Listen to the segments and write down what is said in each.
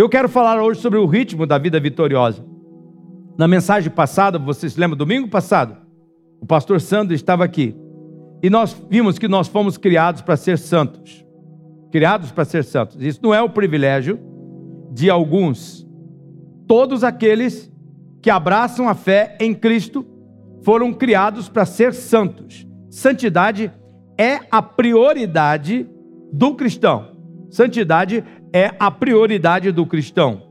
Eu quero falar hoje sobre o ritmo da vida vitoriosa. Na mensagem passada, vocês lembram, domingo passado, o pastor Sandro estava aqui. E nós vimos que nós fomos criados para ser santos. Criados para ser santos. Isso não é o privilégio de alguns. Todos aqueles que abraçam a fé em Cristo foram criados para ser santos. Santidade é a prioridade do cristão. Santidade é a prioridade do cristão.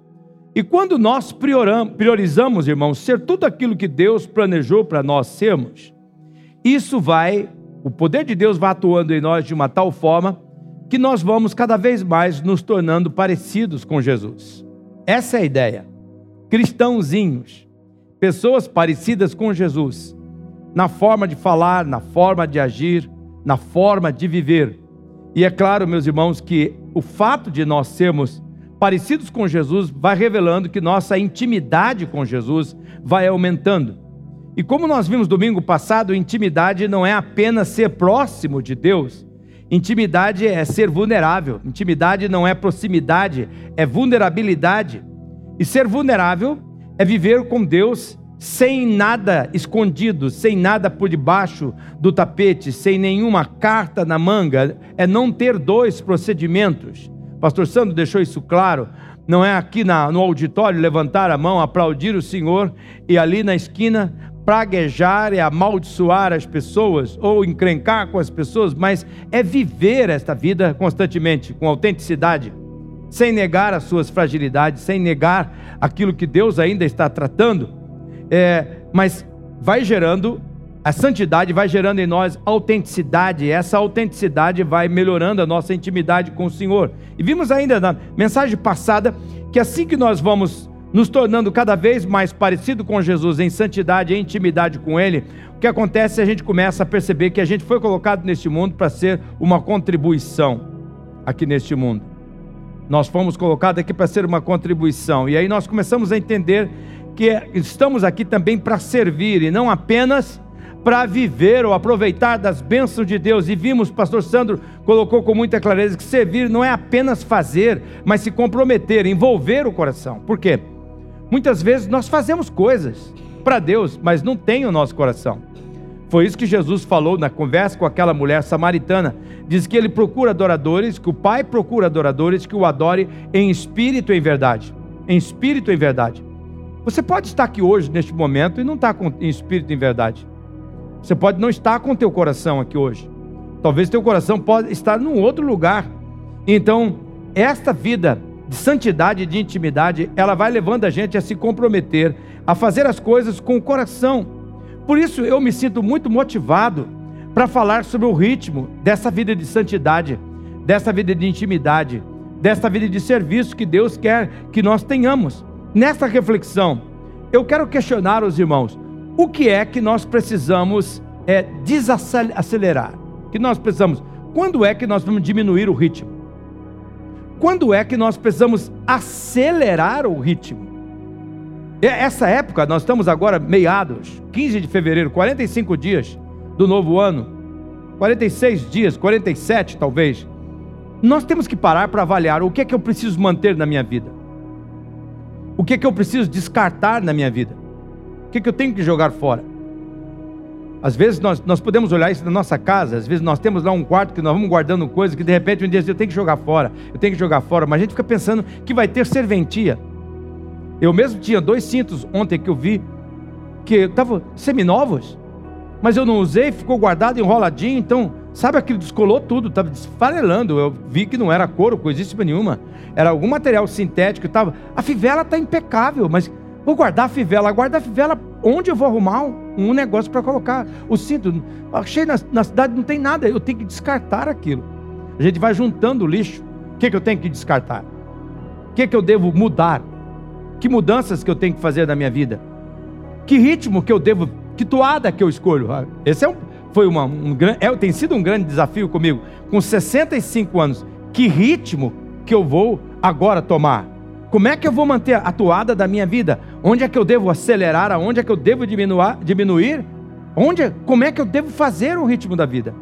E quando nós priorizamos, irmãos, ser tudo aquilo que Deus planejou para nós sermos, isso vai, o poder de Deus vai atuando em nós de uma tal forma que nós vamos cada vez mais nos tornando parecidos com Jesus. Essa é a ideia. Cristãozinhos, pessoas parecidas com Jesus, na forma de falar, na forma de agir, na forma de viver. E é claro, meus irmãos, que o fato de nós sermos parecidos com Jesus vai revelando que nossa intimidade com Jesus vai aumentando. E como nós vimos domingo passado, intimidade não é apenas ser próximo de Deus. Intimidade é ser vulnerável. Intimidade não é proximidade, é vulnerabilidade. E ser vulnerável é viver com Deus sem nada escondido, sem nada por debaixo do tapete, sem nenhuma carta na manga, é não ter dois procedimentos. Pastor Sandro deixou isso claro. Não é aqui na, no auditório levantar a mão, aplaudir o Senhor e ali na esquina praguejar e amaldiçoar as pessoas ou encrencar com as pessoas, mas é viver esta vida constantemente, com autenticidade, sem negar as suas fragilidades, sem negar aquilo que Deus ainda está tratando é, mas vai gerando, a santidade vai gerando em nós autenticidade, essa autenticidade vai melhorando a nossa intimidade com o Senhor. E vimos ainda na mensagem passada que assim que nós vamos nos tornando cada vez mais parecido com Jesus em santidade e intimidade com Ele, o que acontece é a gente começa a perceber que a gente foi colocado neste mundo para ser uma contribuição aqui neste mundo. Nós fomos colocados aqui para ser uma contribuição. E aí nós começamos a entender estamos aqui também para servir e não apenas para viver ou aproveitar das bênçãos de Deus. E vimos, pastor Sandro colocou com muita clareza que servir não é apenas fazer, mas se comprometer, envolver o coração. Por quê? Muitas vezes nós fazemos coisas para Deus, mas não tem o nosso coração. Foi isso que Jesus falou na conversa com aquela mulher samaritana. Diz que ele procura adoradores, que o Pai procura adoradores que o adore em espírito e em verdade. Em espírito e em verdade. Você pode estar aqui hoje, neste momento, e não estar com, em espírito em verdade. Você pode não estar com teu coração aqui hoje. Talvez teu coração pode estar num outro lugar. Então, esta vida de santidade e de intimidade, ela vai levando a gente a se comprometer, a fazer as coisas com o coração. Por isso eu me sinto muito motivado para falar sobre o ritmo dessa vida de santidade, dessa vida de intimidade, dessa vida de serviço que Deus quer que nós tenhamos. Nesta reflexão, eu quero questionar os irmãos: o que é que nós precisamos é, desacelerar? Que nós precisamos? Quando é que nós vamos diminuir o ritmo? Quando é que nós precisamos acelerar o ritmo? Essa época, nós estamos agora meados, 15 de fevereiro, 45 dias do novo ano, 46 dias, 47 talvez. Nós temos que parar para avaliar o que é que eu preciso manter na minha vida. O que é que eu preciso descartar na minha vida? O que é que eu tenho que jogar fora? Às vezes nós, nós podemos olhar isso na nossa casa, às vezes nós temos lá um quarto que nós vamos guardando coisas que de repente um dia eu tenho que jogar fora, eu tenho que jogar fora, mas a gente fica pensando que vai ter serventia. Eu mesmo tinha dois cintos ontem que eu vi que estavam seminovos, mas eu não usei, ficou guardado, enroladinho, então Sabe aquilo descolou tudo, estava desfarelando. Eu vi que não era couro, coisíssima nenhuma. Era algum material sintético. Tava... A fivela está impecável, mas vou guardar a fivela. Guardar a fivela, onde eu vou arrumar um negócio para colocar? O cinto, achei na, na, cidade, não tem nada. Eu tenho que descartar aquilo. A gente vai juntando o lixo. O que, que eu tenho que descartar? O que, que eu devo mudar? Que mudanças que eu tenho que fazer na minha vida? Que ritmo que eu devo, que toada que eu escolho? Ah, esse é um, foi uma, um, é, tem sido um grande desafio comigo. Com 65 anos, que ritmo que eu vou agora tomar? Como é que eu vou manter a toada da minha vida? Onde é que eu devo acelerar? Aonde é que eu devo diminuir? diminuir? Onde, como é que eu devo fazer o ritmo da vida?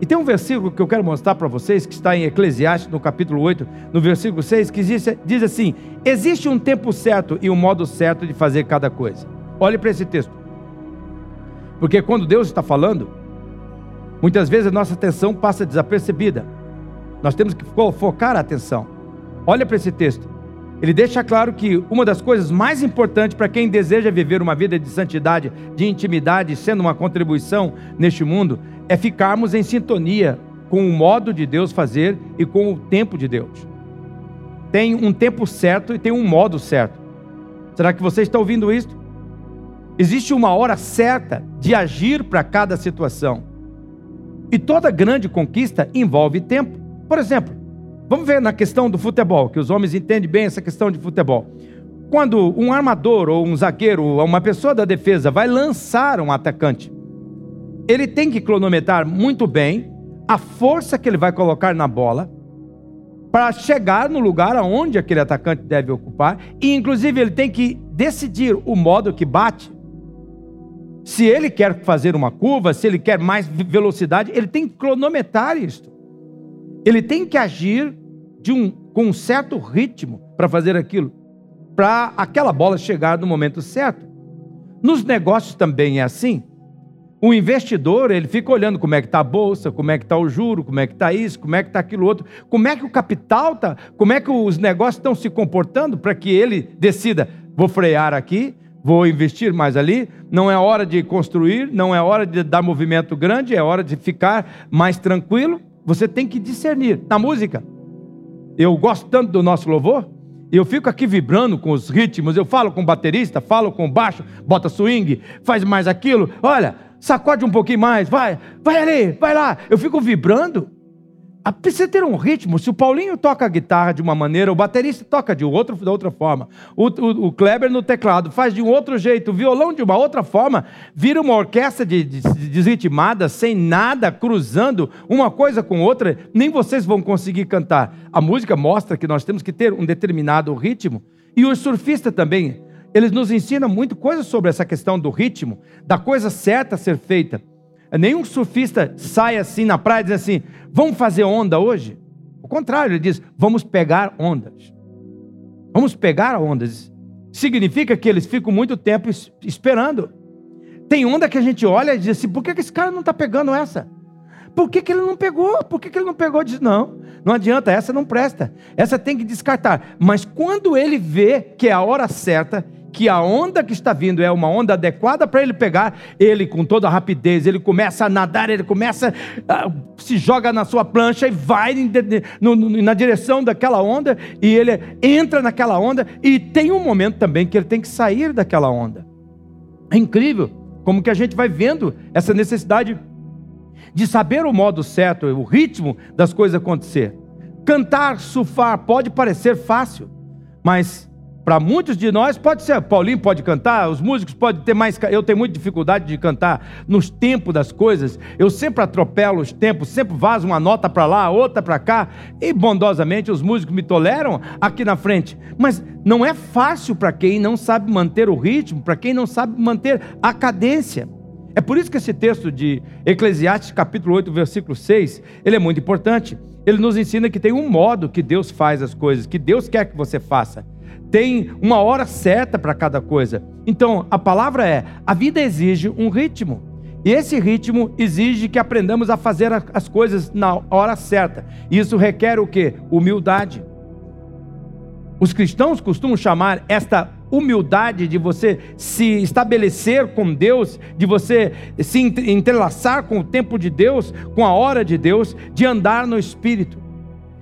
E tem um versículo que eu quero mostrar para vocês, que está em Eclesiastes, no capítulo 8, no versículo 6, que diz assim: Existe um tempo certo e um modo certo de fazer cada coisa. Olhe para esse texto. Porque quando Deus está falando, muitas vezes a nossa atenção passa desapercebida. Nós temos que focar a atenção. Olha para esse texto. Ele deixa claro que uma das coisas mais importantes para quem deseja viver uma vida de santidade, de intimidade, sendo uma contribuição neste mundo, é ficarmos em sintonia com o modo de Deus fazer e com o tempo de Deus. Tem um tempo certo e tem um modo certo. Será que você está ouvindo isso? Existe uma hora certa de agir para cada situação. E toda grande conquista envolve tempo. Por exemplo, vamos ver na questão do futebol, que os homens entendem bem essa questão de futebol. Quando um armador ou um zagueiro ou uma pessoa da defesa vai lançar um atacante, ele tem que cronometrar muito bem a força que ele vai colocar na bola para chegar no lugar aonde aquele atacante deve ocupar e inclusive ele tem que decidir o modo que bate. Se ele quer fazer uma curva, se ele quer mais velocidade, ele tem que cronometrar isto. Ele tem que agir um, com um certo ritmo para fazer aquilo, para aquela bola chegar no momento certo. Nos negócios também é assim. O investidor, ele fica olhando como é que está a bolsa, como é que está o juro, como é que está isso, como é que está aquilo outro, como é que o capital está, como é que os negócios estão se comportando para que ele decida, vou frear aqui, vou investir mais ali, não é hora de construir, não é hora de dar movimento grande, é hora de ficar mais tranquilo. Você tem que discernir. Na música, eu gosto tanto do nosso louvor, eu fico aqui vibrando com os ritmos, eu falo com o baterista, falo com o baixo, bota swing, faz mais aquilo. Olha, sacode um pouquinho mais, vai, vai ali, vai lá. Eu fico vibrando. Precisa ter um ritmo. Se o Paulinho toca a guitarra de uma maneira, o baterista toca de outro, da outra forma. O, o, o, Kleber no teclado faz de um outro jeito, o violão de uma outra forma. Vira uma orquestra de, de, de desritmada, sem nada, cruzando uma coisa com outra. Nem vocês vão conseguir cantar. A música mostra que nós temos que ter um determinado ritmo. E o surfista também eles nos ensinam muito coisas sobre essa questão do ritmo, da coisa certa a ser feita. Nenhum surfista sai assim na praia e diz assim: vamos fazer onda hoje. O contrário, ele diz: vamos pegar ondas. Vamos pegar ondas. Significa que eles ficam muito tempo esperando. Tem onda que a gente olha e diz assim: por que esse cara não está pegando essa? Por que, que ele não pegou? Por que, que ele não pegou? Diz: não, não adianta, essa não presta. Essa tem que descartar. Mas quando ele vê que é a hora certa, que a onda que está vindo é uma onda adequada para ele pegar, ele com toda a rapidez, ele começa a nadar, ele começa, a, se joga na sua plancha e vai na direção daquela onda, e ele entra naquela onda, e tem um momento também que ele tem que sair daquela onda. É incrível como que a gente vai vendo essa necessidade de saber o modo certo, o ritmo das coisas acontecer. Cantar, surfar pode parecer fácil, mas para muitos de nós pode ser, Paulinho pode cantar, os músicos podem ter mais, eu tenho muita dificuldade de cantar nos tempos das coisas. Eu sempre atropelo os tempos, sempre vazo uma nota para lá, outra para cá, e bondosamente os músicos me toleram aqui na frente. Mas não é fácil para quem não sabe manter o ritmo, para quem não sabe manter a cadência. É por isso que esse texto de Eclesiastes capítulo 8, versículo 6, ele é muito importante. Ele nos ensina que tem um modo que Deus faz as coisas, que Deus quer que você faça tem uma hora certa para cada coisa. Então, a palavra é: a vida exige um ritmo. E esse ritmo exige que aprendamos a fazer as coisas na hora certa. Isso requer o que? Humildade. Os cristãos costumam chamar esta humildade de você se estabelecer com Deus, de você se entrelaçar com o tempo de Deus, com a hora de Deus, de andar no Espírito.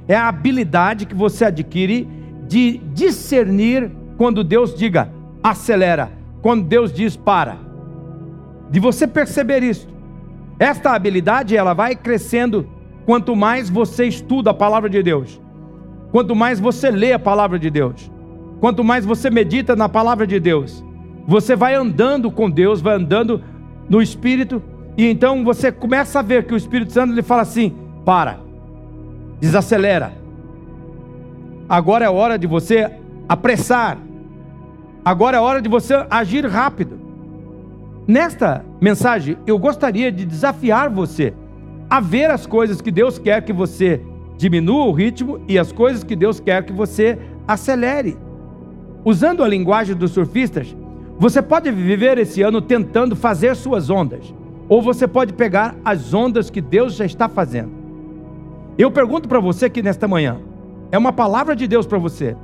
É a habilidade que você adquire de discernir quando Deus diga acelera, quando Deus diz para. De você perceber isso. Esta habilidade ela vai crescendo quanto mais você estuda a palavra de Deus. Quanto mais você lê a palavra de Deus. Quanto mais você medita na palavra de Deus. Você vai andando com Deus, vai andando no espírito e então você começa a ver que o Espírito Santo lhe fala assim: para, desacelera, Agora é hora de você apressar. Agora é hora de você agir rápido. Nesta mensagem, eu gostaria de desafiar você a ver as coisas que Deus quer que você diminua o ritmo e as coisas que Deus quer que você acelere. Usando a linguagem dos surfistas, você pode viver esse ano tentando fazer suas ondas, ou você pode pegar as ondas que Deus já está fazendo. Eu pergunto para você aqui nesta manhã, é uma palavra de Deus para você.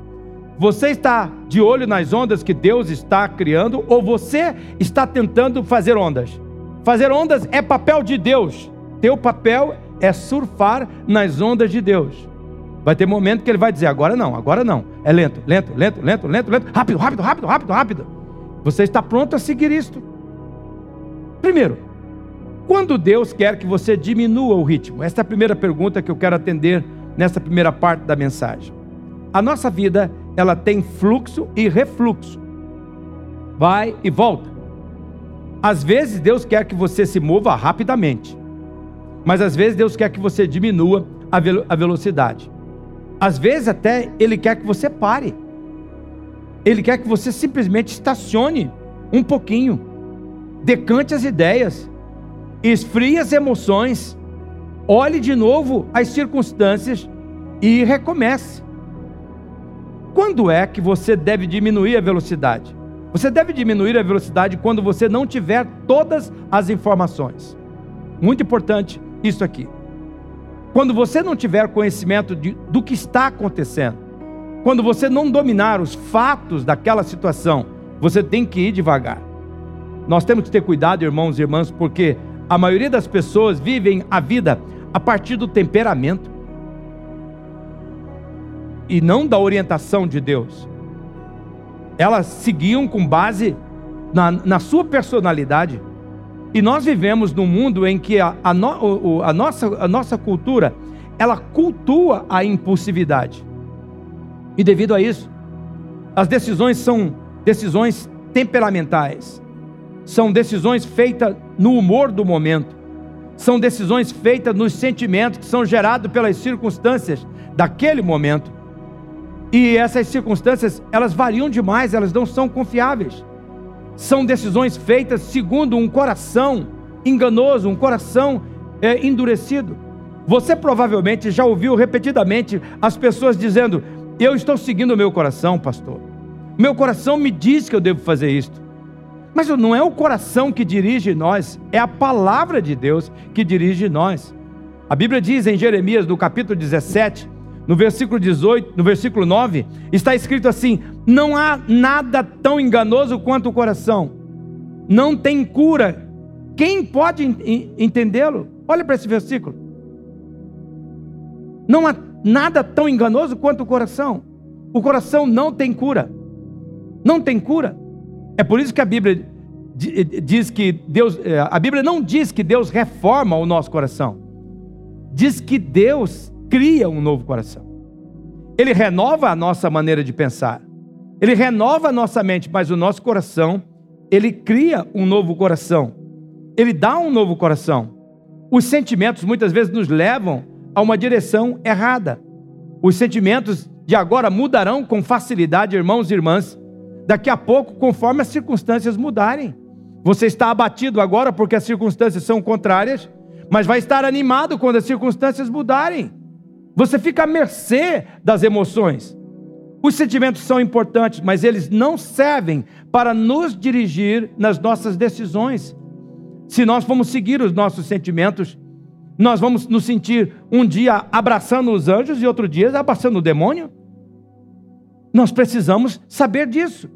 Você está de olho nas ondas que Deus está criando ou você está tentando fazer ondas? Fazer ondas é papel de Deus. Teu papel é surfar nas ondas de Deus. Vai ter momento que ele vai dizer: agora não, agora não. É lento, lento, lento, lento, lento, lento, rápido, rápido, rápido, rápido, rápido. Você está pronto a seguir isto? Primeiro, quando Deus quer que você diminua o ritmo? Esta é a primeira pergunta que eu quero atender nessa primeira parte da mensagem. A nossa vida, ela tem fluxo e refluxo. Vai e volta. Às vezes Deus quer que você se mova rapidamente. Mas às vezes Deus quer que você diminua a velocidade. Às vezes até ele quer que você pare. Ele quer que você simplesmente estacione um pouquinho. Decante as ideias esfrie as emoções, olhe de novo as circunstâncias e recomece. Quando é que você deve diminuir a velocidade? Você deve diminuir a velocidade quando você não tiver todas as informações. Muito importante isso aqui. Quando você não tiver conhecimento de, do que está acontecendo, quando você não dominar os fatos daquela situação, você tem que ir devagar. Nós temos que ter cuidado, irmãos e irmãs, porque a maioria das pessoas vivem a vida a partir do temperamento e não da orientação de Deus. Elas seguiam com base na, na sua personalidade. E nós vivemos num mundo em que a, a, no, a, nossa, a nossa cultura ela cultua a impulsividade. E devido a isso, as decisões são decisões temperamentais são decisões feitas no humor do momento, são decisões feitas nos sentimentos que são gerados pelas circunstâncias daquele momento. E essas circunstâncias, elas variam demais, elas não são confiáveis. São decisões feitas segundo um coração enganoso, um coração é, endurecido. Você provavelmente já ouviu repetidamente as pessoas dizendo: Eu estou seguindo o meu coração, pastor. Meu coração me diz que eu devo fazer isto. Mas não é o coração que dirige nós, é a palavra de Deus que dirige nós. A Bíblia diz em Jeremias, no capítulo 17, no versículo 18, no versículo 9, está escrito assim: Não há nada tão enganoso quanto o coração, não tem cura. Quem pode entendê-lo? Olha para esse versículo. Não há nada tão enganoso quanto o coração. O coração não tem cura. Não tem cura. É por isso que a Bíblia diz que Deus, é, a Bíblia não diz que Deus reforma o nosso coração. Diz que Deus cria um novo coração. Ele renova a nossa maneira de pensar. Ele renova a nossa mente, mas o nosso coração, ele cria um novo coração. Ele dá um novo coração. Os sentimentos muitas vezes nos levam a uma direção errada. Os sentimentos de agora mudarão com facilidade, irmãos e irmãs, daqui a pouco, conforme as circunstâncias mudarem. Você está abatido agora porque as circunstâncias são contrárias, mas vai estar animado quando as circunstâncias mudarem. Você fica à mercê das emoções. Os sentimentos são importantes, mas eles não servem para nos dirigir nas nossas decisões. Se nós vamos seguir os nossos sentimentos, nós vamos nos sentir um dia abraçando os anjos e outro dia abraçando o demônio. Nós precisamos saber disso.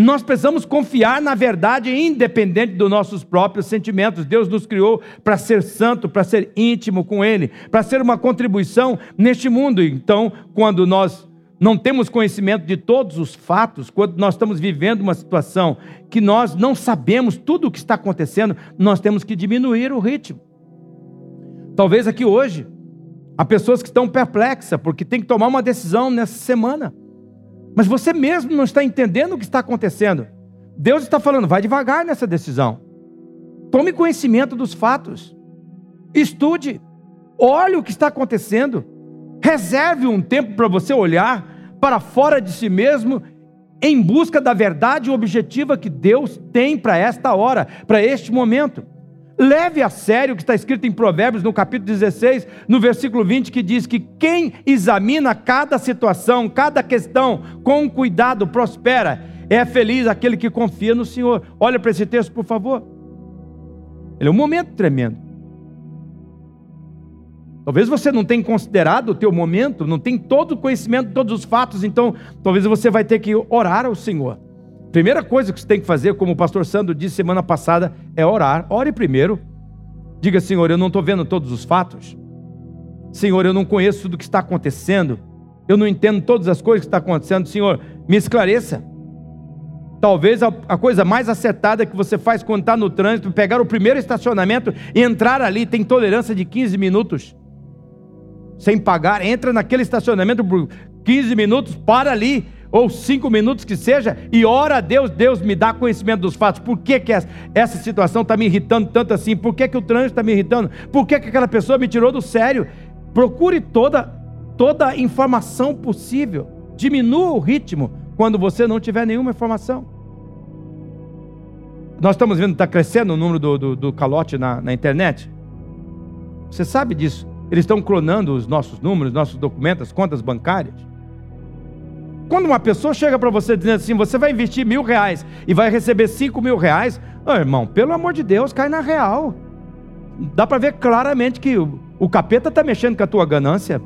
Nós precisamos confiar na verdade independente dos nossos próprios sentimentos. Deus nos criou para ser santo, para ser íntimo com Ele, para ser uma contribuição neste mundo. Então, quando nós não temos conhecimento de todos os fatos, quando nós estamos vivendo uma situação que nós não sabemos tudo o que está acontecendo, nós temos que diminuir o ritmo. Talvez aqui hoje, há pessoas que estão perplexas porque tem que tomar uma decisão nessa semana. Mas você mesmo não está entendendo o que está acontecendo. Deus está falando, vai devagar nessa decisão. Tome conhecimento dos fatos. Estude. Olhe o que está acontecendo. Reserve um tempo para você olhar para fora de si mesmo em busca da verdade objetiva que Deus tem para esta hora, para este momento. Leve a sério o que está escrito em Provérbios, no capítulo 16, no versículo 20, que diz que quem examina cada situação, cada questão com cuidado prospera. É feliz aquele que confia no Senhor. Olha para esse texto, por favor. Ele é um momento tremendo. Talvez você não tenha considerado o teu momento, não tem todo o conhecimento, todos os fatos, então talvez você vai ter que orar ao Senhor. Primeira coisa que você tem que fazer, como o pastor Sandro disse semana passada, é orar. Ore primeiro. Diga, Senhor, eu não estou vendo todos os fatos. Senhor, eu não conheço tudo o que está acontecendo. Eu não entendo todas as coisas que estão acontecendo. Senhor, me esclareça. Talvez a, coisa mais acertada que você faz quando está no trânsito, pegar o primeiro estacionamento e entrar ali, tem tolerância de 15 minutos. Sem pagar, entra naquele estacionamento por 15 minutos, para ali ou cinco minutos que seja, e ora a Deus, Deus me dá conhecimento dos fatos. Por que, que essa situação está me irritando tanto assim? Por que, que o trânsito está me irritando? Por que, que aquela pessoa me tirou do sério? Procure toda, toda informação possível. Diminua o ritmo quando você não tiver nenhuma informação. Nós estamos vendo que está crescendo o número do, do, do calote na, na internet. Você sabe disso? Eles estão clonando os nossos números, nossos documentos, as contas bancárias. Quando uma pessoa chega para você dizendo assim, você vai investir mil reais e vai receber cinco mil reais, oh, irmão, pelo amor de Deus, cai na real. Dá para ver claramente que o, capeta está mexendo com a tua ganância,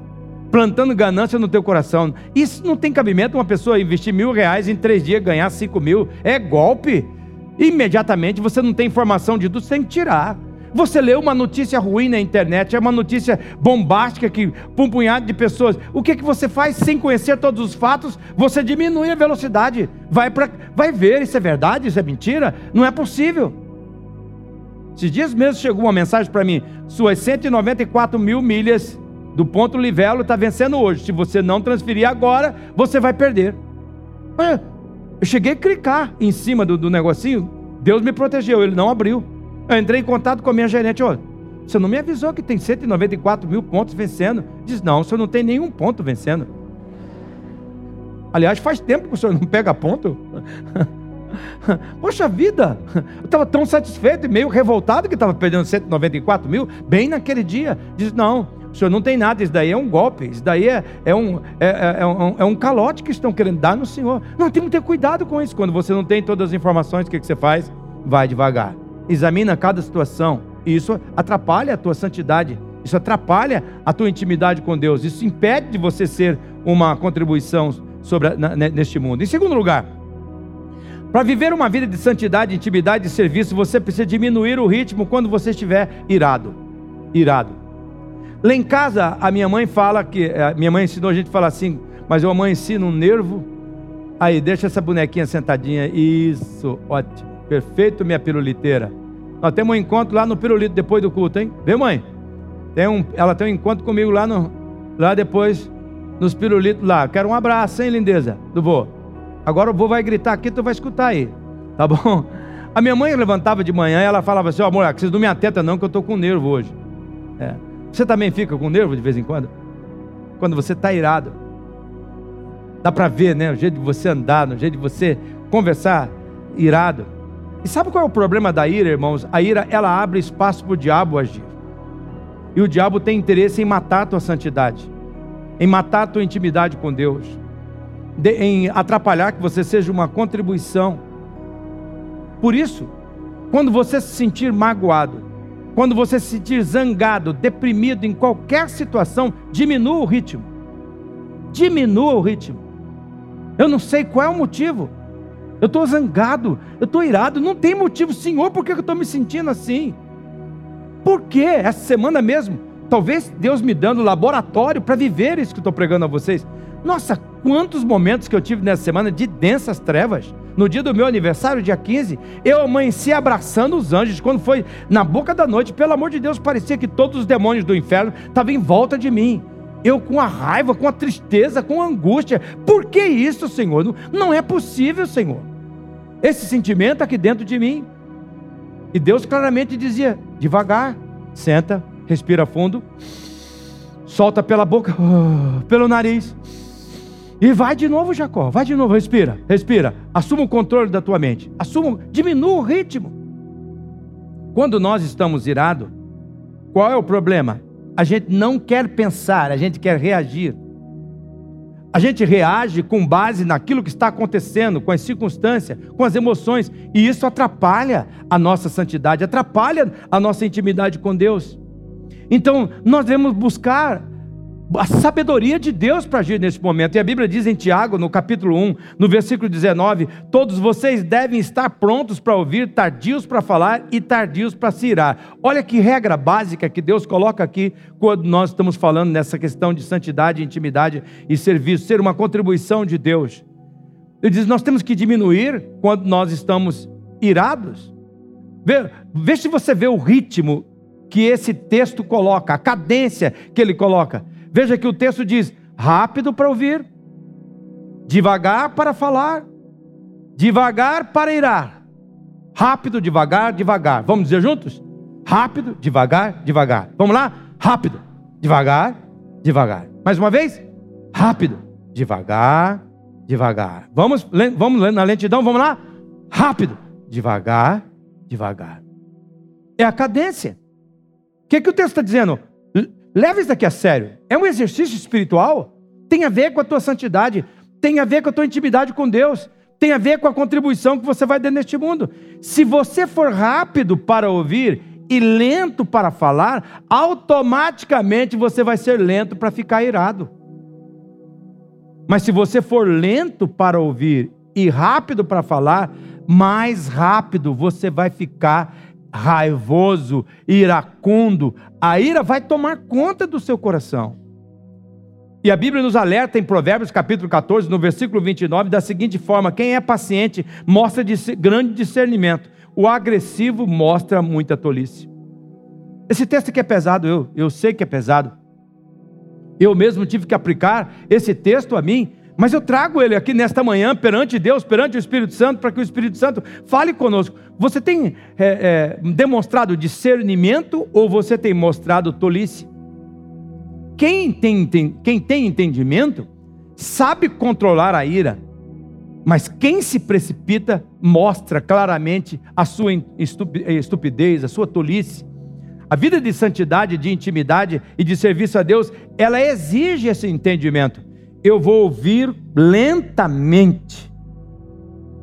plantando ganância no teu coração. Isso não tem cabimento uma pessoa investir mil reais em três dias ganhar cinco mil. É golpe. Imediatamente você não tem informação de tudo, você tem que tirar. Você lê uma notícia ruim na internet, é uma notícia bombástica que para um punhado de pessoas. O que, que você faz sem conhecer todos os fatos? Você diminui a velocidade. Vai, pra, vai ver, isso é verdade, isso é mentira? Não é possível. Esses dias mesmo chegou uma mensagem para mim: suas 194 mil milhas do ponto Livelo está vencendo hoje. Se você não transferir agora, você vai perder. Eu cheguei a clicar em cima do, do negocinho, Deus me protegeu, ele não abriu. Eu entrei em contato com a minha gerente, olha, você não me avisou que tem 194 mil pontos vencendo? Diz, não, o senhor não tem nenhum ponto vencendo. Aliás, faz tempo que o senhor não pega ponto. Poxa vida, eu estava tão satisfeito e meio revoltado que estava perdendo 194 mil, bem naquele dia. Diz, não, o senhor não tem nada, isso daí é um golpe, isso daí é, é, um, é, é, é um, é um calote que estão querendo dar no senhor. Não, tem que ter cuidado com isso. Quando você não tem todas as informações, o que, que você faz? Vai devagar examina cada situação. E isso atrapalha a tua santidade, isso atrapalha a tua intimidade com Deus, isso impede de você ser uma contribuição sobre na, neste mundo. Em segundo lugar, para viver uma vida de santidade, intimidade e serviço, você precisa diminuir o ritmo quando você estiver irado. Irado. Lá em casa, a minha mãe fala que. A minha mãe ensinou a gente a falar assim, mas eu amanheci um nervo. Aí, deixa essa bonequinha sentadinha. Isso, ótimo. Perfeito, minha piruliteira. Nós temos um encontro lá no pirulito depois do culto, hein? Vê, mãe? Tem um, ela tem um encontro comigo lá, no, lá depois, nos pirulitos lá. Quero um abraço, hein, lindeza, do vô. Agora o vô vai gritar aqui, tu vai escutar aí. Tá bom? A minha mãe levantava de manhã e ela falava assim: Ó, oh, amor, vocês não me atenta não, que eu tô com nervo hoje. É. Você também fica com nervo de vez em quando? Quando você está irado. Dá para ver, né? O jeito de você andar, o jeito de você conversar irado. E sabe qual é o problema da ira, irmãos? A ira, ela abre espaço para o diabo agir. E o diabo tem interesse em matar a tua santidade, em matar a tua intimidade com Deus, de, em atrapalhar que você seja uma contribuição. Por isso, quando você se sentir magoado, quando você se sentir zangado, deprimido em qualquer situação, diminua o ritmo. Diminua o ritmo. Eu não sei qual é o motivo eu estou zangado, eu estou irado, não tem motivo, Senhor, por que eu estou me sentindo assim? Por quê? Essa semana mesmo, talvez Deus me dando laboratório para viver isso que estou pregando a vocês. Nossa, quantos momentos que eu tive nessa semana de densas trevas. No dia do meu aniversário, dia 15, eu amanheci abraçando os anjos. Quando foi na boca da noite, pelo amor de Deus, parecia que todos os demônios do inferno estavam em volta de mim eu com a raiva, com a tristeza, com a angústia. Por que isso, Senhor? Não, não é possível, Senhor. Esse sentimento aqui dentro de mim. E Deus claramente dizia: devagar, senta, respira fundo, solta pela boca, pelo nariz. E vai de novo, Jacó. Vai de novo, respira, respira. Assuma o controle da tua mente. Assuma, diminua o ritmo. quando nós estamos irados, qual é o problema? A gente não quer pensar, a gente quer reagir. A gente reage com base naquilo que está acontecendo, com as circunstâncias, com as emoções, e isso atrapalha a nossa santidade, atrapalha a nossa intimidade com Deus. Então, nós devemos buscar a sabedoria de Deus para agir nesse momento. E a Bíblia diz em Tiago, no capítulo 1, no versículo 19: Todos vocês devem estar prontos para ouvir, tardios para falar e tardios para se irar. Olha que regra básica que Deus coloca aqui quando nós estamos falando nessa questão de santidade, intimidade e serviço, ser uma contribuição de Deus. Ele diz: Nós temos que diminuir quando nós estamos irados. Vê, vê se você vê o ritmo que esse texto coloca, a cadência que ele coloca. Veja que o texto diz: rápido para ouvir, devagar para falar, devagar para irar. Rápido, devagar, devagar. Vamos dizer juntos? Rápido, devagar, devagar. Vamos lá? Rápido, devagar, devagar. Mais uma vez? Rápido, devagar, devagar. Vamos, vamos na lentidão, vamos lá? Rápido, devagar, devagar. É a cadência. O que, que o texto está dizendo? Leva isso daqui a sério. É um exercício espiritual. Tem a ver com a tua santidade. Tem a ver com a tua intimidade com Deus. Tem a ver com a contribuição que você vai dar neste mundo. Se você for rápido para ouvir e lento para falar, automaticamente você vai ser lento para ficar irado. Mas se você for lento para ouvir e rápido para falar, mais rápido você vai ficar raivoso, iracundo, a ira vai tomar conta do seu coração. E a Bíblia nos alerta em Provérbios capítulo 14, no versículo 29, da seguinte forma: quem é paciente mostra grande discernimento, o agressivo mostra muita tolice. Esse texto aqui é pesado, eu, eu sei que é pesado. Eu mesmo tive que aplicar esse texto a mim, mas eu trago ele aqui nesta manhã perante Deus, perante o Espírito Santo, para que o Espírito Santo fale conosco. Você tem é, é, demonstrado discernimento ou você tem mostrado tolice? Quem tem, tem, quem tem entendimento sabe controlar a ira, mas quem se precipita mostra claramente a sua estupidez, a sua tolice. A vida de santidade, de intimidade e de serviço a Deus, ela exige esse entendimento eu vou ouvir lentamente.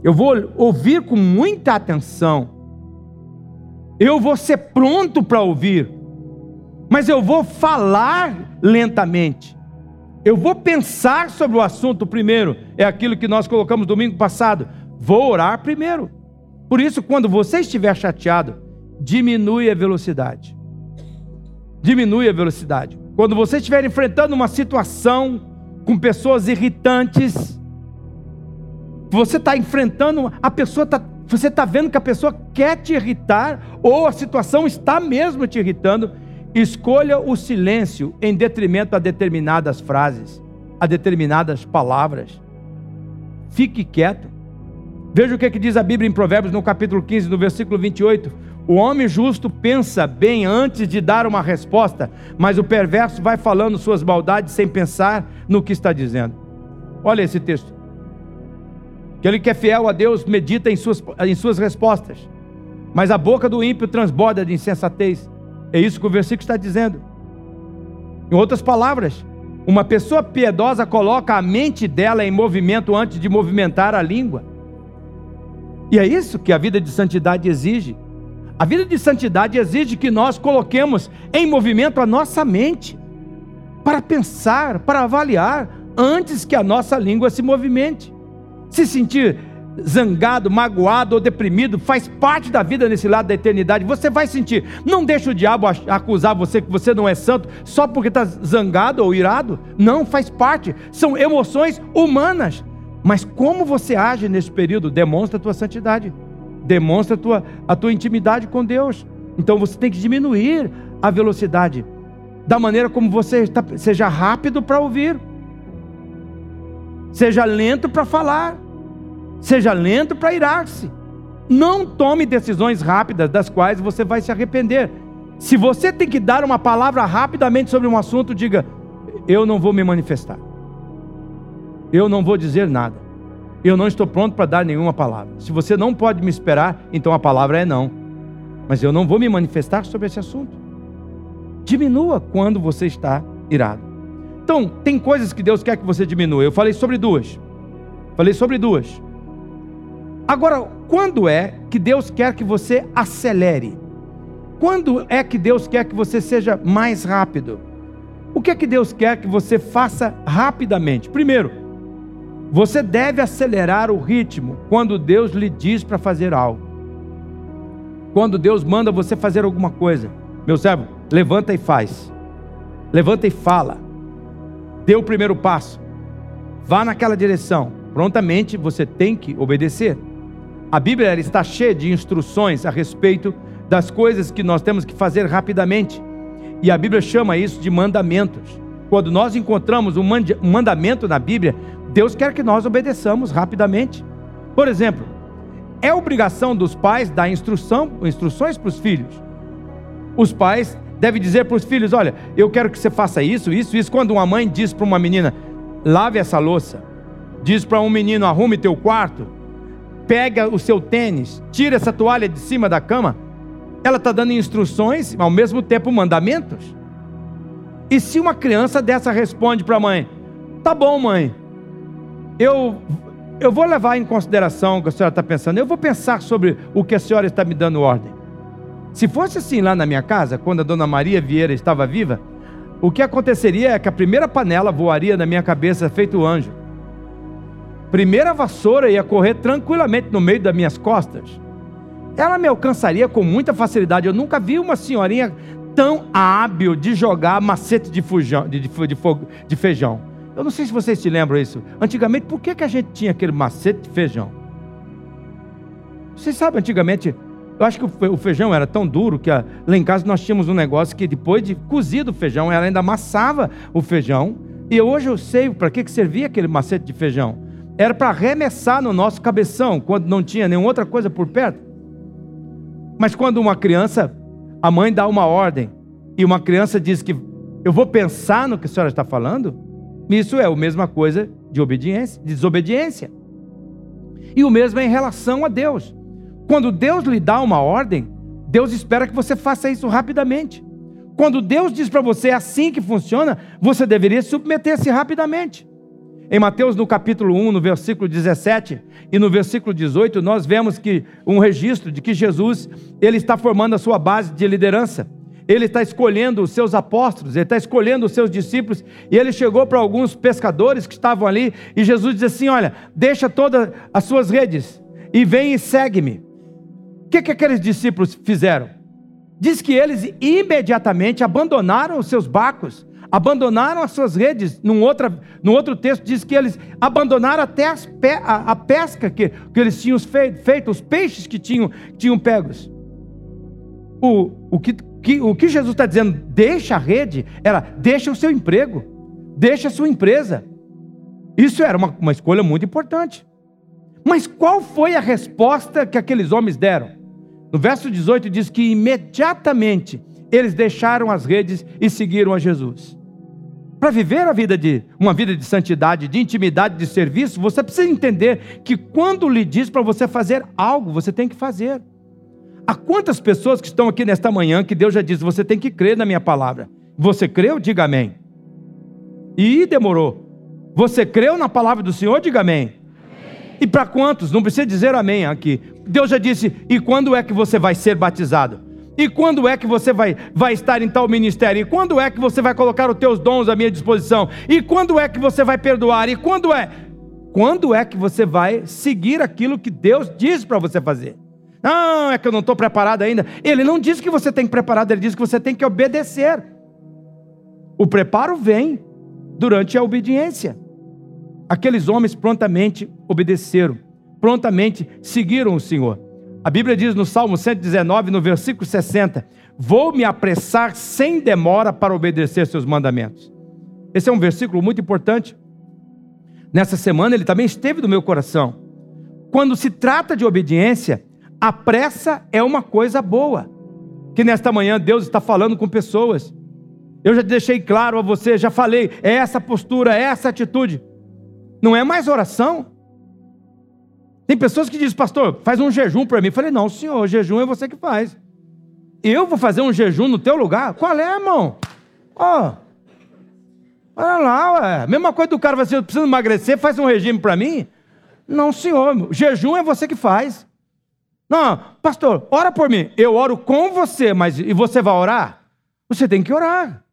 Eu vou ouvir com muita atenção. Eu vou ser pronto para ouvir. Mas eu vou falar lentamente. Eu vou pensar sobre o assunto primeiro. É aquilo que nós colocamos domingo passado. Vou orar primeiro. Por isso, quando você estiver chateado, diminui a velocidade. Diminui a velocidade. Quando você estiver enfrentando uma situação com pessoas irritantes. Você está enfrentando, a pessoa está. Você está vendo que a pessoa quer te irritar, ou a situação está mesmo te irritando. Escolha o silêncio em detrimento a determinadas frases, a determinadas palavras. Fique quieto. Veja o que, é que diz a Bíblia em Provérbios, no capítulo 15, no versículo 28. O homem justo pensa bem antes de dar uma resposta, mas o perverso vai falando suas maldades sem pensar no que está dizendo. Olha esse texto. Aquele que é fiel a Deus medita em suas, em suas respostas, mas a boca do ímpio transborda de insensatez. É isso que o versículo está dizendo. Em outras palavras, uma pessoa piedosa coloca a mente dela em movimento antes de movimentar a língua. E é isso que a vida de santidade exige. A vida de santidade exige que nós coloquemos em movimento a nossa mente para pensar, para avaliar, antes que a nossa língua se movimente. Se sentir zangado, magoado ou deprimido faz parte da vida nesse lado da eternidade. Você vai sentir. Não deixa o diabo acusar você que você não é santo só porque está zangado ou irado. Não, faz parte. São emoções humanas. Mas como você age nesse período demonstra a tua santidade demonstra a tua, a tua intimidade com Deus. Então você tem que diminuir a velocidade, da maneira como você está, seja rápido para ouvir, seja lento para falar, seja lento para irar-se. Não tome decisões rápidas das quais você vai se arrepender. Se você tem que dar uma palavra rapidamente sobre um assunto, diga: Eu não vou me manifestar, eu não vou dizer nada eu não estou pronto para dar nenhuma palavra. Se você não pode me esperar, então a palavra é não. mas eu não vou me manifestar sobre esse assunto. Diminua quando você está irado. Então, tem coisas que Deus quer que você diminua. Eu falei sobre duas. Falei sobre duas. Agora, quando é que Deus quer que você acelere? Quando é que Deus quer que você seja mais rápido? O que é que Deus quer que você faça rapidamente? Primeiro, você deve acelerar o ritmo quando Deus lhe diz para fazer algo. Quando Deus manda você fazer alguma coisa, meu servo, levanta e faz. Levanta e fala. Dê o primeiro passo. Vá naquela direção. Prontamente você tem que obedecer. A Bíblia está cheia de instruções a respeito das coisas que nós temos que fazer rapidamente. E a Bíblia chama isso de mandamentos. Quando nós encontramos um mandamento na Bíblia, Deus quer que nós obedeçamos rapidamente. Por exemplo, é obrigação dos pais dar instrução, instruções para os filhos. Os pais devem dizer para os filhos: olha, eu quero que você faça isso, isso, isso. Quando uma mãe diz para uma menina, lave essa louça, diz para um menino, arrume teu quarto, pega o seu tênis, tira essa toalha de cima da cama, ela está dando instruções, ao mesmo tempo mandamentos. E se uma criança dessa responde para a mãe: tá bom, mãe, eu, eu vou levar em consideração o que a senhora está pensando, eu vou pensar sobre o que a senhora está me dando ordem. Se fosse assim lá na minha casa, quando a dona Maria Vieira estava viva, o que aconteceria é que a primeira panela voaria na minha cabeça feito anjo. Primeira vassoura ia correr tranquilamente no meio das minhas costas. Ela me alcançaria com muita facilidade. Eu nunca vi uma senhorinha tão hábil de jogar macete de, fujão, de, de, de feijão. Eu não sei se vocês se lembram isso. Antigamente, por que, que a gente tinha aquele macete de feijão? Vocês sabem, antigamente, eu acho que o feijão era tão duro que lá em casa nós tínhamos um negócio que depois de cozido o feijão, ela ainda amassava o feijão. E hoje eu sei para que, que servia aquele macete de feijão. Era para arremessar no nosso cabeção, quando não tinha nenhuma outra coisa por perto. Mas quando uma criança, a mãe dá uma ordem, e uma criança diz que eu vou pensar no que a senhora está falando, isso é a mesma coisa de obediência, de desobediência. E o mesmo é em relação a Deus. Quando Deus lhe dá uma ordem, Deus espera que você faça isso rapidamente. Quando Deus diz para você é assim que funciona, você deveria submeter-se rapidamente. Em Mateus, no capítulo 1, no versículo 17 e no versículo 18, nós vemos que um registro de que Jesus ele está formando a sua base de liderança ele está escolhendo os seus apóstolos, ele está escolhendo os seus discípulos, e ele chegou para alguns pescadores que estavam ali, e Jesus disse assim: Olha, deixa todas as suas redes e vem e segue-me. O que, que aqueles discípulos fizeram? Diz que eles imediatamente abandonaram os seus barcos, abandonaram as suas redes. Num, outra, num outro texto diz que eles abandonaram até pe, a, a, pesca que, que eles tinham feito, feito, os peixes que tinham, tinham pegos. O, o que que, o que Jesus está dizendo, deixa a rede, era deixa o seu emprego, deixa a sua empresa. Isso era uma, uma escolha muito importante. Mas qual foi a resposta que aqueles homens deram? No verso 18 diz que imediatamente eles deixaram as redes e seguiram a Jesus. Para viver a vida de uma vida de santidade, de intimidade, de serviço, você precisa entender que quando lhe diz para você fazer algo, você tem que fazer. Há quantas pessoas que estão aqui nesta manhã que Deus já disse: você tem que crer na minha palavra. Você creu? Diga amém. E demorou. Você creu na palavra do Senhor? Diga amém. amém. E para quantos? Não precisa dizer amém aqui. Deus já disse: e quando é que você vai ser batizado? E quando é que você vai, vai estar em tal ministério? E quando é que você vai colocar os teus dons à minha disposição? E quando é que você vai perdoar? E quando é? Quando é que você vai seguir aquilo que Deus diz para você fazer? Não, é que eu não estou preparado ainda. Ele não diz que você tem que preparar, ele diz que você tem que obedecer. O preparo vem durante a obediência. Aqueles homens prontamente obedeceram, prontamente seguiram o Senhor. A Bíblia diz no Salmo 119, no versículo 60: Vou me apressar sem demora para obedecer seus mandamentos. Esse é um versículo muito importante. Nessa semana ele também esteve no meu coração. Quando se trata de obediência, a pressa é uma coisa boa. Que nesta manhã Deus está falando com pessoas. Eu já deixei claro a você, já falei, é essa postura, é essa atitude. Não é mais oração. Tem pessoas que dizem, pastor, faz um jejum para mim. Eu falei, não, senhor, jejum é você que faz. Eu vou fazer um jejum no teu lugar? Qual é, irmão? Ó. Oh, olha lá, ué. Mesma coisa do cara eu preciso emagrecer, faz um regime para mim? Não, senhor. Jejum é você que faz. Não, pastor, ora por mim. Eu oro com você, mas e você vai orar? Você tem que orar.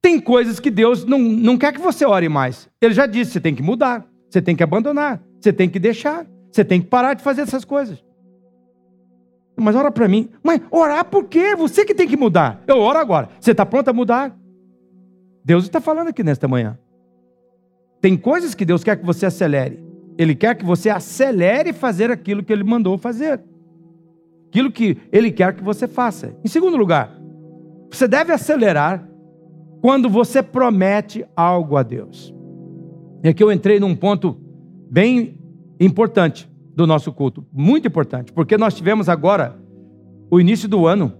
Tem coisas que Deus não, não quer que você ore mais. Ele já disse: você tem que mudar, você tem que abandonar, você tem que deixar, você tem que parar de fazer essas coisas. Mas ora para mim. Mas orar por quê? Você que tem que mudar. Eu oro agora. Você está pronto a mudar? Deus está falando aqui nesta manhã. Tem coisas que Deus quer que você acelere. Ele quer que você acelere fazer aquilo que Ele mandou fazer. Aquilo que Ele quer que você faça. Em segundo lugar, você deve acelerar quando você promete algo a Deus. E aqui eu entrei num ponto bem importante do nosso culto, muito importante, porque nós tivemos agora o início do ano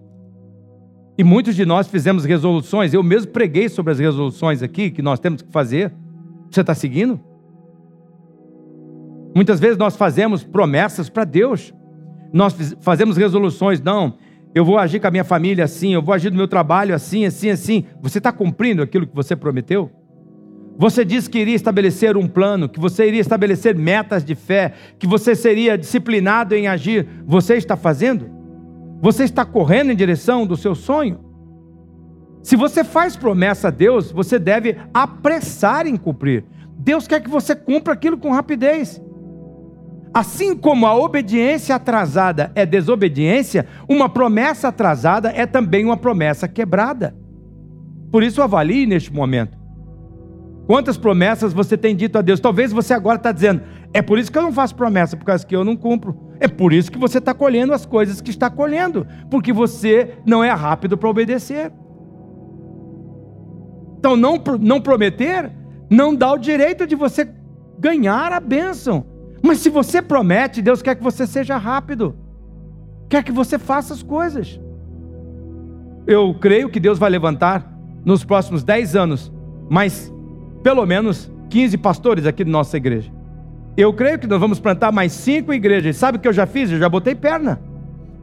e muitos de nós fizemos resoluções. Eu mesmo preguei sobre as resoluções aqui que nós temos que fazer. Você está seguindo? Muitas vezes nós fazemos promessas para Deus, nós fazemos resoluções, não, eu vou agir com a minha família assim, eu vou agir no meu trabalho assim, assim, assim. Você está cumprindo aquilo que você prometeu? Você disse que iria estabelecer um plano, que você iria estabelecer metas de fé, que você seria disciplinado em agir. Você está fazendo? Você está correndo em direção do seu sonho? Se você faz promessa a Deus, você deve apressar em cumprir. Deus quer que você cumpra aquilo com rapidez. Assim como a obediência atrasada é desobediência, uma promessa atrasada é também uma promessa quebrada. Por isso, avalie neste momento. Quantas promessas você tem dito a Deus? Talvez você agora está dizendo, é por isso que eu não faço promessa, por causa que eu não cumpro. É por isso que você está colhendo as coisas que está colhendo, porque você não é rápido para obedecer. Então, não, não prometer não dá o direito de você ganhar a bênção. Mas se você promete, Deus quer que você seja rápido, quer que você faça as coisas. Eu creio que Deus vai levantar nos próximos 10 anos mais pelo menos 15 pastores aqui da nossa igreja. Eu creio que nós vamos plantar mais cinco igrejas. Sabe o que eu já fiz? Eu já botei perna.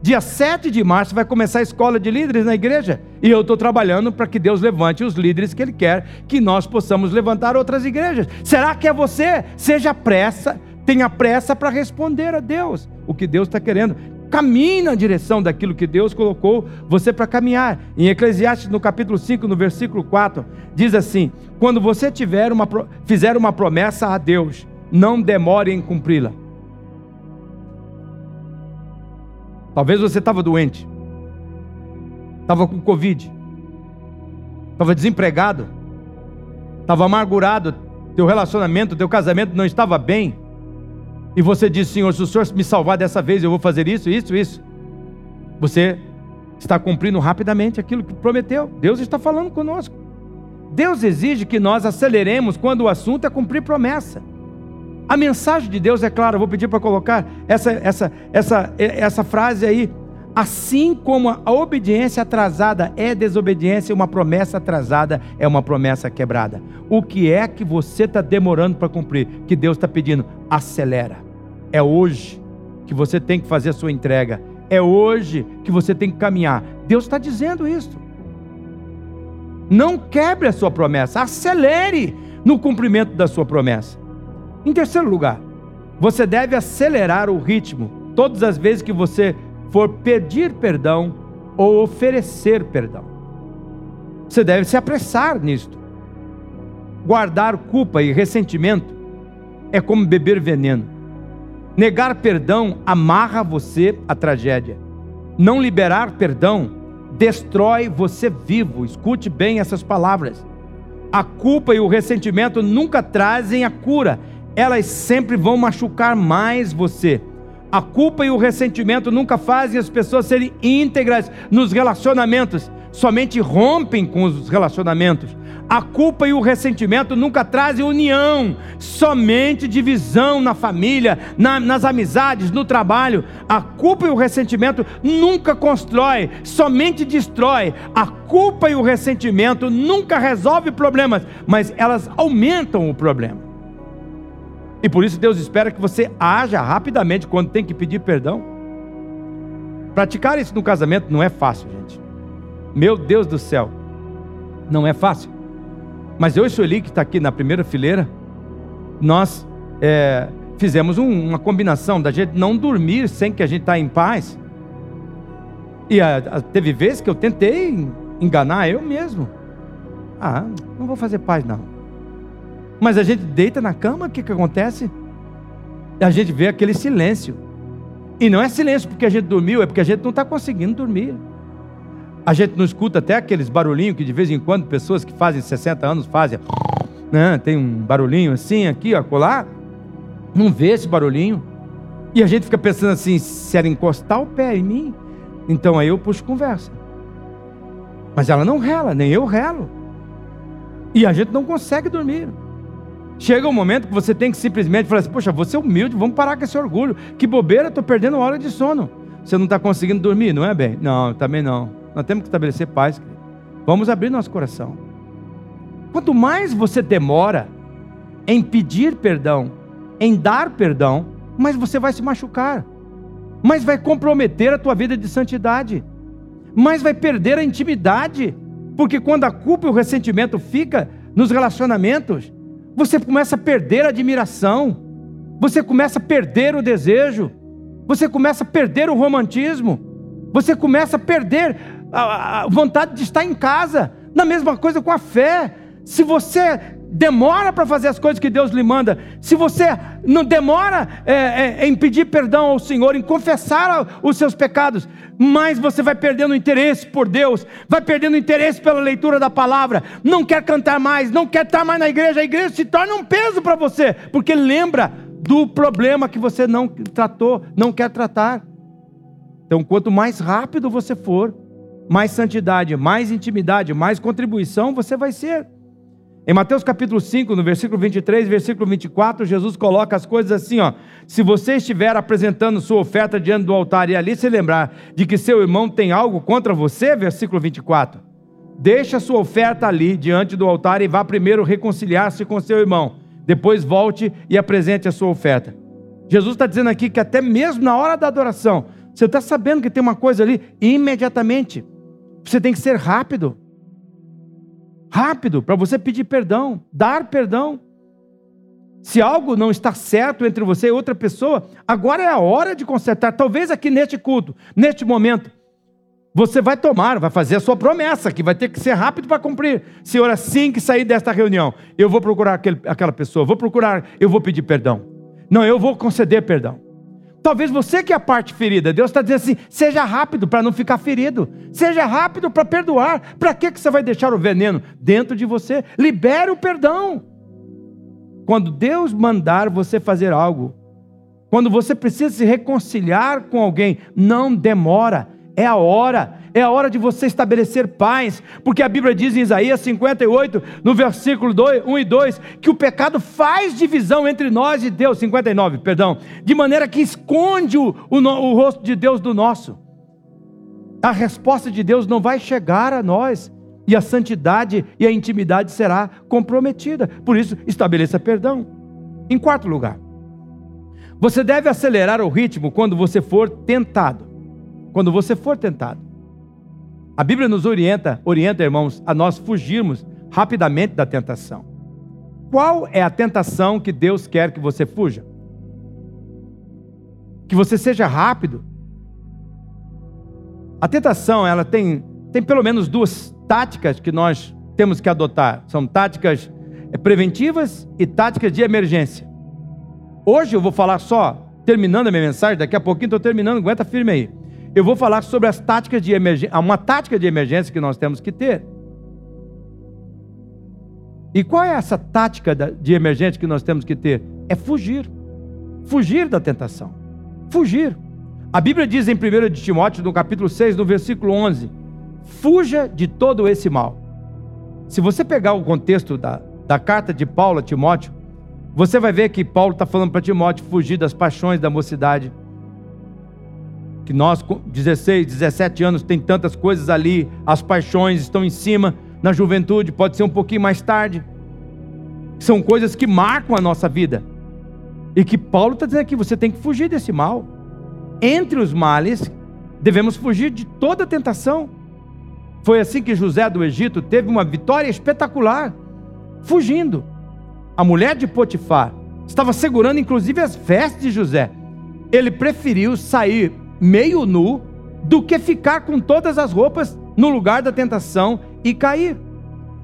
Dia 7 de março vai começar a escola de líderes na igreja. E eu estou trabalhando para que Deus levante os líderes que Ele quer que nós possamos levantar outras igrejas. Será que é você? Seja pressa, tenha pressa para responder a Deus o que Deus está querendo. Caminhe na direção daquilo que Deus colocou você para caminhar. Em Eclesiastes, no capítulo 5, no versículo 4, diz assim: Quando você tiver uma, fizer uma promessa a Deus, não demore em cumpri-la. Talvez você estava doente, estava com Covid, estava desempregado, estava amargurado, teu relacionamento, teu casamento não estava bem e você diz, Senhor, se o Senhor me salvar dessa vez, eu vou fazer isso, isso, isso. Você está cumprindo rapidamente aquilo que prometeu. Deus está falando conosco. Deus exige que nós aceleremos quando o assunto é cumprir promessa. A mensagem de Deus é clara, eu vou pedir para colocar essa, essa, essa, essa frase aí. Assim como a obediência atrasada é desobediência, uma promessa atrasada é uma promessa quebrada. O que é que você está demorando para cumprir? Que Deus está pedindo? Acelera. É hoje que você tem que fazer a sua entrega. É hoje que você tem que caminhar. Deus está dizendo isso. Não quebre a sua promessa, acelere no cumprimento da sua promessa. Em terceiro lugar, você deve acelerar o ritmo todas as vezes que você for pedir perdão ou oferecer perdão. Você deve se apressar nisto. Guardar culpa e ressentimento é como beber veneno. Negar perdão amarra você à tragédia. Não liberar perdão destrói você vivo. Escute bem essas palavras. A culpa e o ressentimento nunca trazem a cura, elas sempre vão machucar mais você. A culpa e o ressentimento nunca fazem as pessoas serem íntegras nos relacionamentos, somente rompem com os relacionamentos. A culpa e o ressentimento nunca trazem união, somente divisão na família, na, nas amizades, no trabalho. A culpa e o ressentimento nunca constrói, somente destrói. A culpa e o ressentimento nunca resolve problemas, mas elas aumentam o problema. E por isso Deus espera que você haja rapidamente quando tem que pedir perdão praticar isso no casamento não é fácil, gente. Meu Deus do céu, não é fácil. Mas eu e Sueli, que está aqui na primeira fileira, nós é, fizemos um, uma combinação da gente não dormir sem que a gente está em paz. E a, a, teve vezes que eu tentei enganar eu mesmo. Ah, não vou fazer paz não. Mas a gente deita na cama, o que, que acontece? A gente vê aquele silêncio. E não é silêncio porque a gente dormiu, é porque a gente não está conseguindo dormir. A gente não escuta até aqueles barulhinhos que de vez em quando pessoas que fazem 60 anos fazem. Né? Tem um barulhinho assim, aqui, acolá. Não vê esse barulhinho. E a gente fica pensando assim: se ela encostar o pé em mim, então aí eu puxo conversa. Mas ela não rela, nem eu relo. E a gente não consegue dormir. Chega um momento que você tem que simplesmente falar assim: Poxa, você é humilde, vamos parar com esse orgulho. Que bobeira, estou perdendo hora de sono. Você não está conseguindo dormir, não é bem? Não, também não. Nós temos que estabelecer paz. Vamos abrir nosso coração. Quanto mais você demora em pedir perdão, em dar perdão, mais você vai se machucar, mais vai comprometer a tua vida de santidade, mais vai perder a intimidade, porque quando a culpa e o ressentimento fica nos relacionamentos, você começa a perder a admiração, você começa a perder o desejo, você começa a perder o romantismo, você começa a perder a, vontade de estar em casa. Na mesma coisa com a fé. Se você demora para fazer as coisas que Deus lhe manda, se você não demora é, é, em pedir perdão ao Senhor, em confessar os seus pecados, mais você vai perdendo interesse por Deus, vai perdendo interesse pela leitura da palavra, não quer cantar mais, não quer estar mais na igreja, a igreja se torna um peso para você, porque lembra do problema que você não tratou, não quer tratar. Então, quanto mais rápido você for, mais santidade, mais intimidade, mais contribuição você vai ser. Em Mateus capítulo 5, no versículo 23, versículo 24, Jesus coloca as coisas assim, ó: Se você estiver apresentando sua oferta diante do altar e ali se lembrar de que seu irmão tem algo contra você, versículo 24, deixa a sua oferta ali diante do altar e vá primeiro reconciliar-se com seu irmão. Depois volte e apresente a sua oferta. Jesus está dizendo aqui que até mesmo na hora da adoração, você está sabendo que tem uma coisa ali, imediatamente você tem que ser rápido. Rápido para você pedir perdão, dar perdão. Se algo não está certo entre você e outra pessoa, agora é a hora de consertar. Talvez aqui neste culto, neste momento, você vai tomar, vai fazer a sua promessa, que vai ter que ser rápido para cumprir. Senhor, assim que sair desta reunião, eu vou procurar aquele, aquela pessoa, vou procurar, eu vou pedir perdão. Não, eu vou conceder perdão. Talvez você que é a parte ferida, Deus está dizendo assim: seja rápido para não ficar ferido, seja rápido para perdoar. Para que, que você vai deixar o veneno dentro de você? Libere o perdão. Quando Deus mandar você fazer algo, quando você precisa se reconciliar com alguém, não demora, é a hora, é a hora de você estabelecer paz, porque a Bíblia diz em Isaías 58, no versículo 2, 1 e 2, que o pecado faz divisão entre nós e Deus, 59, perdão, de maneira que esconde o, o, o rosto de Deus do nosso. A resposta de Deus não vai chegar a nós, e a santidade e a intimidade será comprometida. Por isso, estabeleça perdão. Em quarto lugar, você deve acelerar o ritmo quando você for tentado quando você for tentado. A Bíblia nos orienta, orienta, irmãos, a nós fugirmos rapidamente da tentação. Qual é a tentação que Deus quer que você fuja? Que você seja rápido. A tentação, ela tem, tem pelo menos duas táticas que nós temos que adotar. São táticas eh, preventivas e táticas de emergência. Hoje eu vou falar só, terminando a minha mensagem, daqui a pouquinho estou terminando, aguenta firme aí eu vou falar sobre as táticas de emergência, uma tática de emergência que nós temos que ter. E qual é essa tática de emergência que nós temos que ter? É fugir. Fugir da tentação. Fugir. A Bíblia diz em 1 de Timóteo, no capítulo 6, no versículo 11: Fuja de todo esse mal. Se você pegar o contexto da, da carta de Paulo a Timóteo, você vai ver que Paulo está falando para Timóteo fugir das paixões da mocidade que nós, com 16, 17 anos, tem tantas coisas ali, as paixões estão em cima, na juventude, pode ser um pouquinho mais tarde. São coisas que marcam a nossa vida. E que Paulo está dizendo aqui: você tem que fugir desse mal. Entre os males Devemos fugir de toda tentação. Foi assim que José do Egito teve uma vitória espetacular, fugindo. A mulher de Potifar estava segurando inclusive as vestes de José. Ele preferiu sair meio nu do que ficar com todas as roupas no lugar da tentação e cair.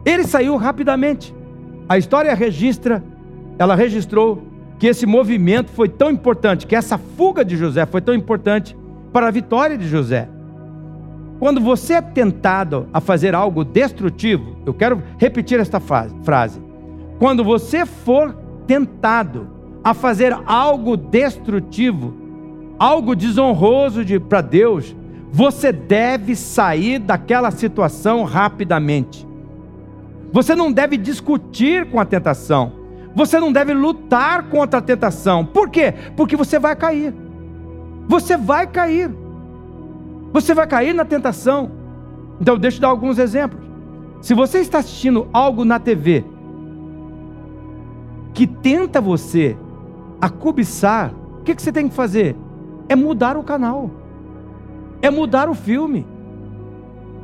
Ele saiu rapidamente. A história registra, ela registrou que esse movimento foi tão importante, que essa fuga de José foi tão importante para a vitória de José. Quando você é tentado a fazer algo destrutivo, eu quero repetir esta frase. Quando você for tentado a fazer algo destrutivo, algo desonroso para Deus, você deve sair daquela situação rapidamente. Você não deve discutir com a tentação. Você não deve lutar contra a tentação. Por quê? Porque você vai cair. Você vai cair. Você vai cair na tentação. Então, deixa eu dar alguns exemplos. Se você está assistindo algo na TV que tenta você a cobiçar, o que, que você tem que fazer? É mudar o canal, é mudar o filme,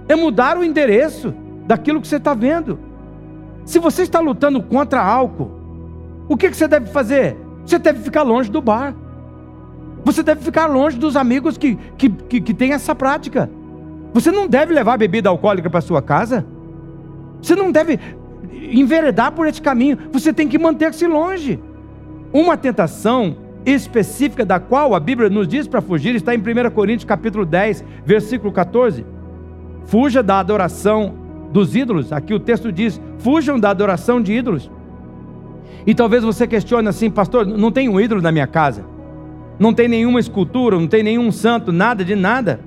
é mudar o endereço daquilo que você está vendo. Se você está lutando contra álcool, o que, que você deve fazer? Você deve ficar longe do bar. Você deve ficar longe dos amigos que, que, que, que têm essa prática. Você não deve levar bebida alcoólica para sua casa. Você não deve enveredar por esse caminho. Você tem que manter-se longe. Uma tentação específica da qual a Bíblia nos diz para fugir está em 1 Coríntios capítulo 10, versículo 14. Fuja da adoração dos ídolos. Aqui o texto diz: fujam da adoração de ídolos. E talvez você questione assim, pastor, não tem um ídolo na minha casa. Não tem nenhuma escultura, não tem nenhum santo, nada de nada.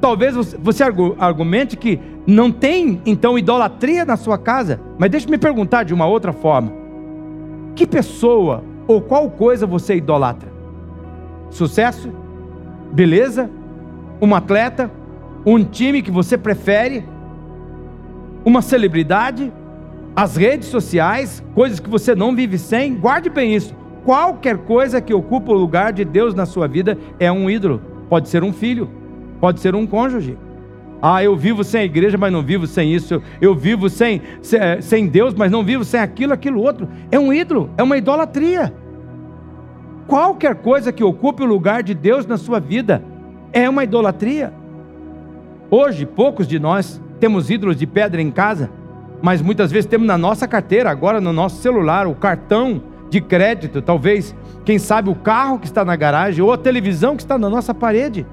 Talvez você argumente que não tem então idolatria na sua casa. Mas deixe-me perguntar de uma outra forma: que pessoa ou qual coisa você idolatra? Sucesso? Beleza? Um atleta? Um time que você prefere? uma celebridade, as redes sociais, coisas que você não vive sem, guarde bem isso. Qualquer coisa que ocupa o lugar de Deus na sua vida é um ídolo. Pode ser um filho, pode ser um cônjuge. Ah, eu vivo sem a igreja, mas não vivo sem isso. Eu vivo sem, sem, sem Deus, mas não vivo sem aquilo, aquilo outro. É um ídolo, é uma idolatria. Qualquer coisa que ocupe o lugar de Deus na sua vida é uma idolatria. Hoje, poucos de nós temos ídolos de pedra em casa, mas muitas vezes temos na nossa carteira, agora no nosso celular, o cartão de crédito, talvez, quem sabe o carro que está na garagem ou a televisão que está na nossa parede.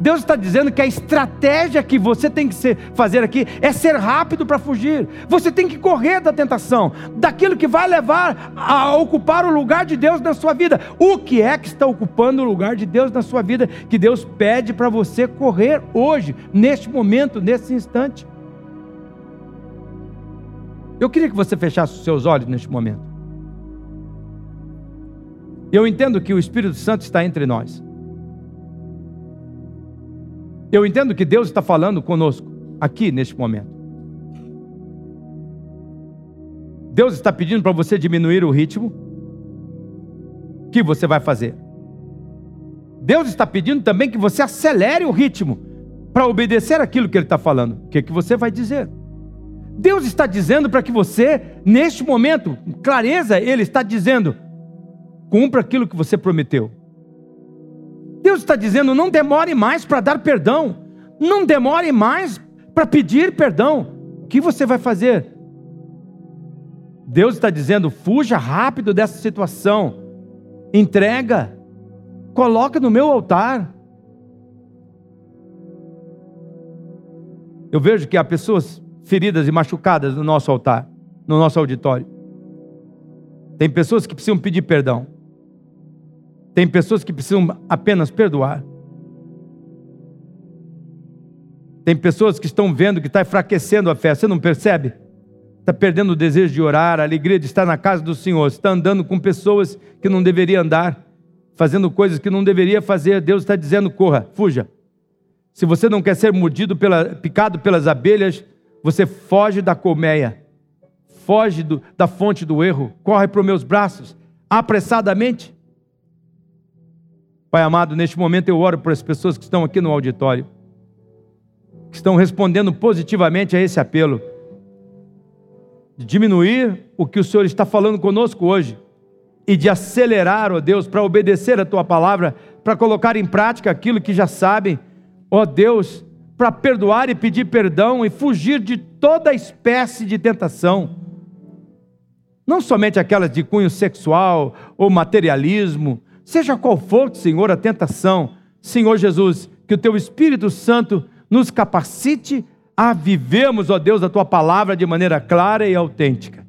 Deus está dizendo que a estratégia que você tem que ser, fazer aqui é ser rápido para fugir. Você tem que correr da tentação, daquilo que vai levar a ocupar o lugar de Deus na sua vida. O que é que está ocupando o lugar de Deus na sua vida que Deus pede para você correr hoje, neste momento, nesse instante? Eu queria que você fechasse os seus olhos neste momento. Eu entendo que o Espírito Santo está entre nós. Eu entendo que Deus está falando conosco aqui neste momento. Deus está pedindo para você diminuir o ritmo. O que você vai fazer? Deus está pedindo também que você acelere o ritmo para obedecer aquilo que Ele está falando. O que, que você vai dizer? Deus está dizendo para que você, neste momento, clareza, Ele está dizendo: cumpra aquilo que você prometeu. Deus está dizendo: não demore mais para dar perdão, não demore mais para pedir perdão. O que você vai fazer? Deus está dizendo: fuja rápido dessa situação, entrega, coloca no meu altar. Eu vejo que há pessoas feridas e machucadas no nosso altar, no nosso auditório. Tem pessoas que precisam pedir perdão. Tem pessoas que precisam apenas perdoar. Tem pessoas que estão vendo que está enfraquecendo a fé, você não percebe? Está perdendo o desejo de orar, a alegria de estar na casa do Senhor, está andando com pessoas que não deveria andar, fazendo coisas que não deveria fazer. Deus está dizendo: corra, fuja. Se você não quer ser mordido, pela, picado pelas abelhas, você foge da colmeia, foge do, da fonte do erro, corre para os meus braços, apressadamente. Pai amado, neste momento eu oro por as pessoas que estão aqui no auditório, que estão respondendo positivamente a esse apelo, de diminuir o que o Senhor está falando conosco hoje e de acelerar, ó Deus, para obedecer a tua palavra, para colocar em prática aquilo que já sabem, ó Deus, para perdoar e pedir perdão e fugir de toda espécie de tentação. Não somente aquelas de cunho sexual ou materialismo, seja qual for, Senhor, a tentação, Senhor Jesus, que o teu Espírito Santo nos capacite a vivermos, ó Deus, a tua palavra de maneira clara e autêntica.